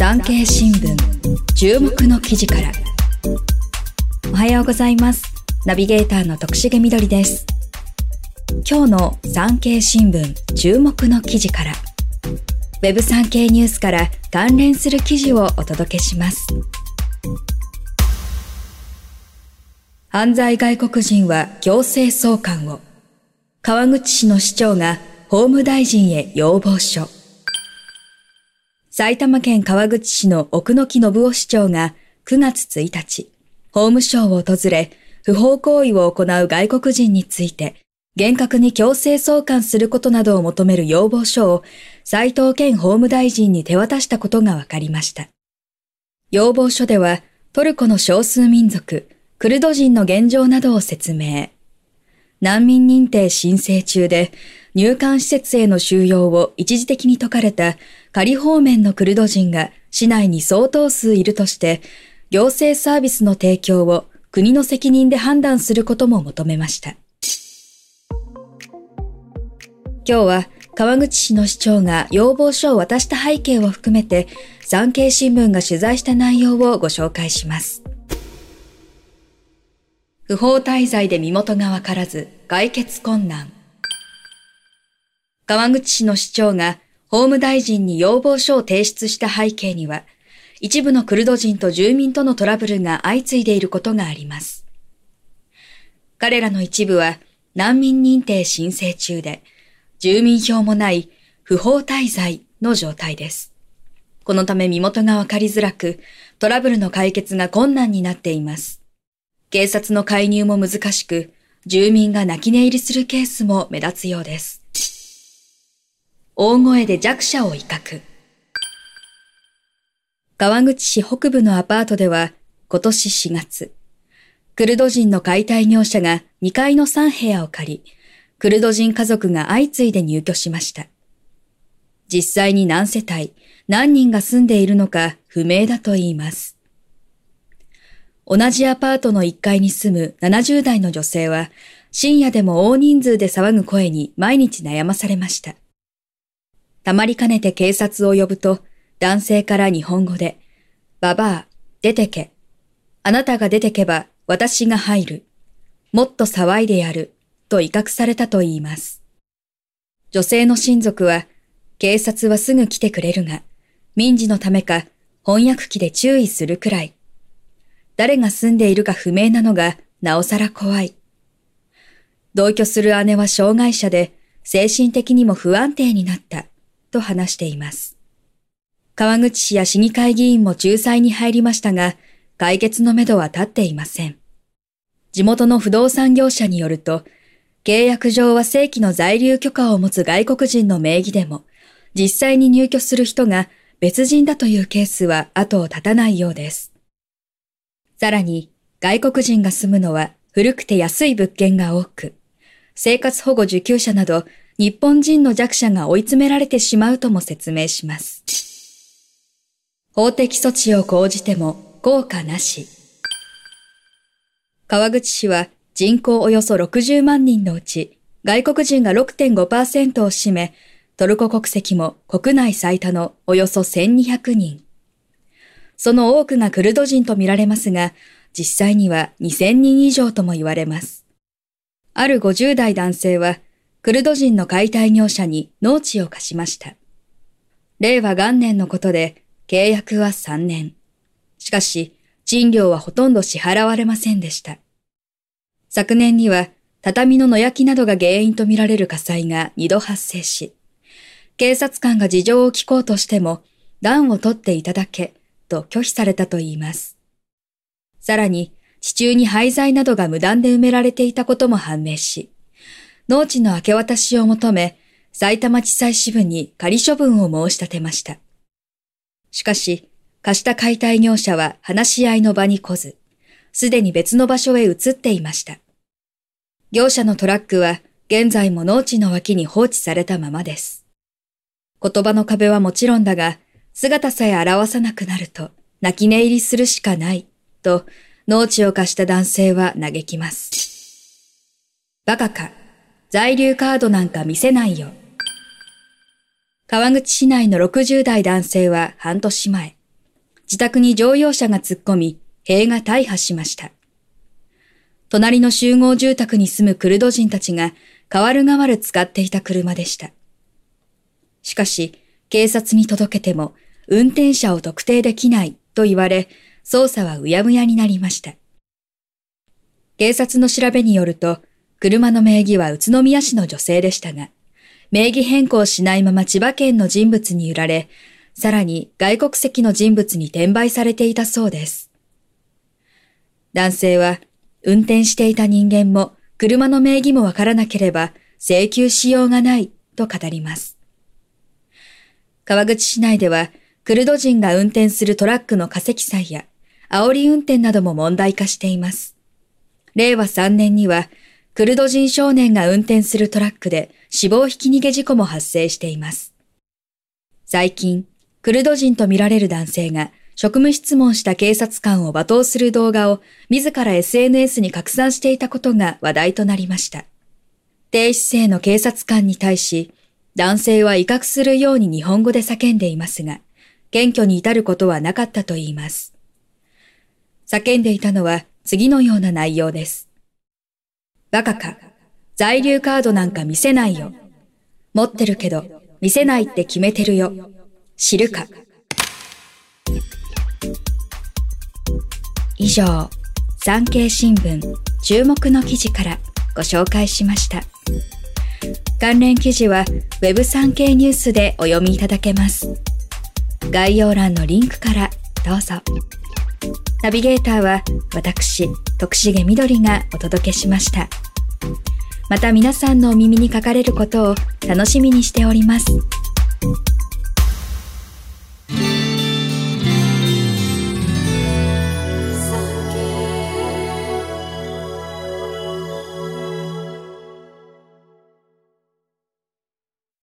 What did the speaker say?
産経新聞注目の記事から。おはようございます。ナビゲーターの徳重みどりです。今日の産経新聞注目の記事から。ウェブ産経ニュースから関連する記事をお届けします。犯罪外国人は強制送還を。川口市の市長が法務大臣へ要望書。埼玉県川口市の奥野木信夫市長が9月1日、法務省を訪れ、不法行為を行う外国人について、厳格に強制送還することなどを求める要望書を斉藤健法務大臣に手渡したことが分かりました。要望書ではトルコの少数民族、クルド人の現状などを説明。難民認定申請中で入管施設への収容を一時的に解かれた仮方面のクルド人が市内に相当数いるとして、行政サービスの提供を国の責任で判断することも求めました。今日は川口市の市長が要望書を渡した背景を含めて産経新聞が取材した内容をご紹介します。不法滞在で身元がわからず解決困難。川口市の市長が法務大臣に要望書を提出した背景には、一部のクルド人と住民とのトラブルが相次いでいることがあります。彼らの一部は難民認定申請中で、住民票もない不法滞在の状態です。このため身元がわかりづらく、トラブルの解決が困難になっています。警察の介入も難しく、住民が泣き寝入りするケースも目立つようです。大声で弱者を威嚇。川口市北部のアパートでは今年4月、クルド人の解体業者が2階の3部屋を借り、クルド人家族が相次いで入居しました。実際に何世帯、何人が住んでいるのか不明だと言います。同じアパートの1階に住む70代の女性は、深夜でも大人数で騒ぐ声に毎日悩まされました。たまりかねて警察を呼ぶと、男性から日本語で、ババア、出てけ。あなたが出てけば私が入る。もっと騒いでやる。と威嚇されたと言います。女性の親族は、警察はすぐ来てくれるが、民事のためか翻訳機で注意するくらい。誰が住んでいるか不明なのがなおさら怖い。同居する姉は障害者で精神的にも不安定になった。と話しています。川口市や市議会議員も仲裁に入りましたが、解決のめどは立っていません。地元の不動産業者によると、契約上は正規の在留許可を持つ外国人の名義でも、実際に入居する人が別人だというケースは後を絶たないようです。さらに、外国人が住むのは古くて安い物件が多く、生活保護受給者など日本人の弱者が追い詰められてしまうとも説明します。法的措置を講じても効果なし。川口市は人口およそ60万人のうち外国人が6.5%を占め、トルコ国籍も国内最多のおよそ1200人。その多くがクルド人とみられますが、実際には2000人以上とも言われます。ある50代男性は、クルド人の解体業者に農地を貸しました。令和元年のことで契約は3年。しかし、賃料はほとんど支払われませんでした。昨年には畳の野焼きなどが原因とみられる火災が2度発生し、警察官が事情を聞こうとしても、暖を取っていただけ、と拒否されたといいます。さらに、地中に廃材などが無断で埋められていたことも判明し、農地の明け渡しを求め、埼玉地裁支部に仮処分を申し立てました。しかし、貸した解体業者は話し合いの場に来ず、すでに別の場所へ移っていました。業者のトラックは現在も農地の脇に放置されたままです。言葉の壁はもちろんだが、姿さえ表さなくなると泣き寝入りするしかない、と農地を貸した男性は嘆きます。バカか。在留カードなんか見せないよ。川口市内の60代男性は半年前、自宅に乗用車が突っ込み、塀が大破しました。隣の集合住宅に住むクルド人たちが代わる代わる使っていた車でした。しかし、警察に届けても運転者を特定できないと言われ、捜査はうやむやになりました。警察の調べによると、車の名義は宇都宮市の女性でしたが、名義変更しないまま千葉県の人物に売られ、さらに外国籍の人物に転売されていたそうです。男性は、運転していた人間も車の名義もわからなければ請求しようがないと語ります。川口市内では、クルド人が運転するトラックの化石祭や、煽り運転なども問題化しています。令和3年には、クルド人少年が運転するトラックで死亡ひき逃げ事故も発生しています。最近、クルド人とみられる男性が職務質問した警察官を罵倒する動画を自ら SNS に拡散していたことが話題となりました。低姿勢の警察官に対し、男性は威嚇するように日本語で叫んでいますが、謙虚に至ることはなかったと言います。叫んでいたのは次のような内容です。バカか。在留カードなんか見せないよ。持ってるけど、見せないって決めてるよ。知るか。以上、産経新聞注目の記事からご紹介しました。関連記事は Web 産経ニュースでお読みいただけます。概要欄のリンクからどうぞ。ナビゲーターは私、徳重みどりがお届けしました。また皆さんのお耳にかかれることを楽しみにしております。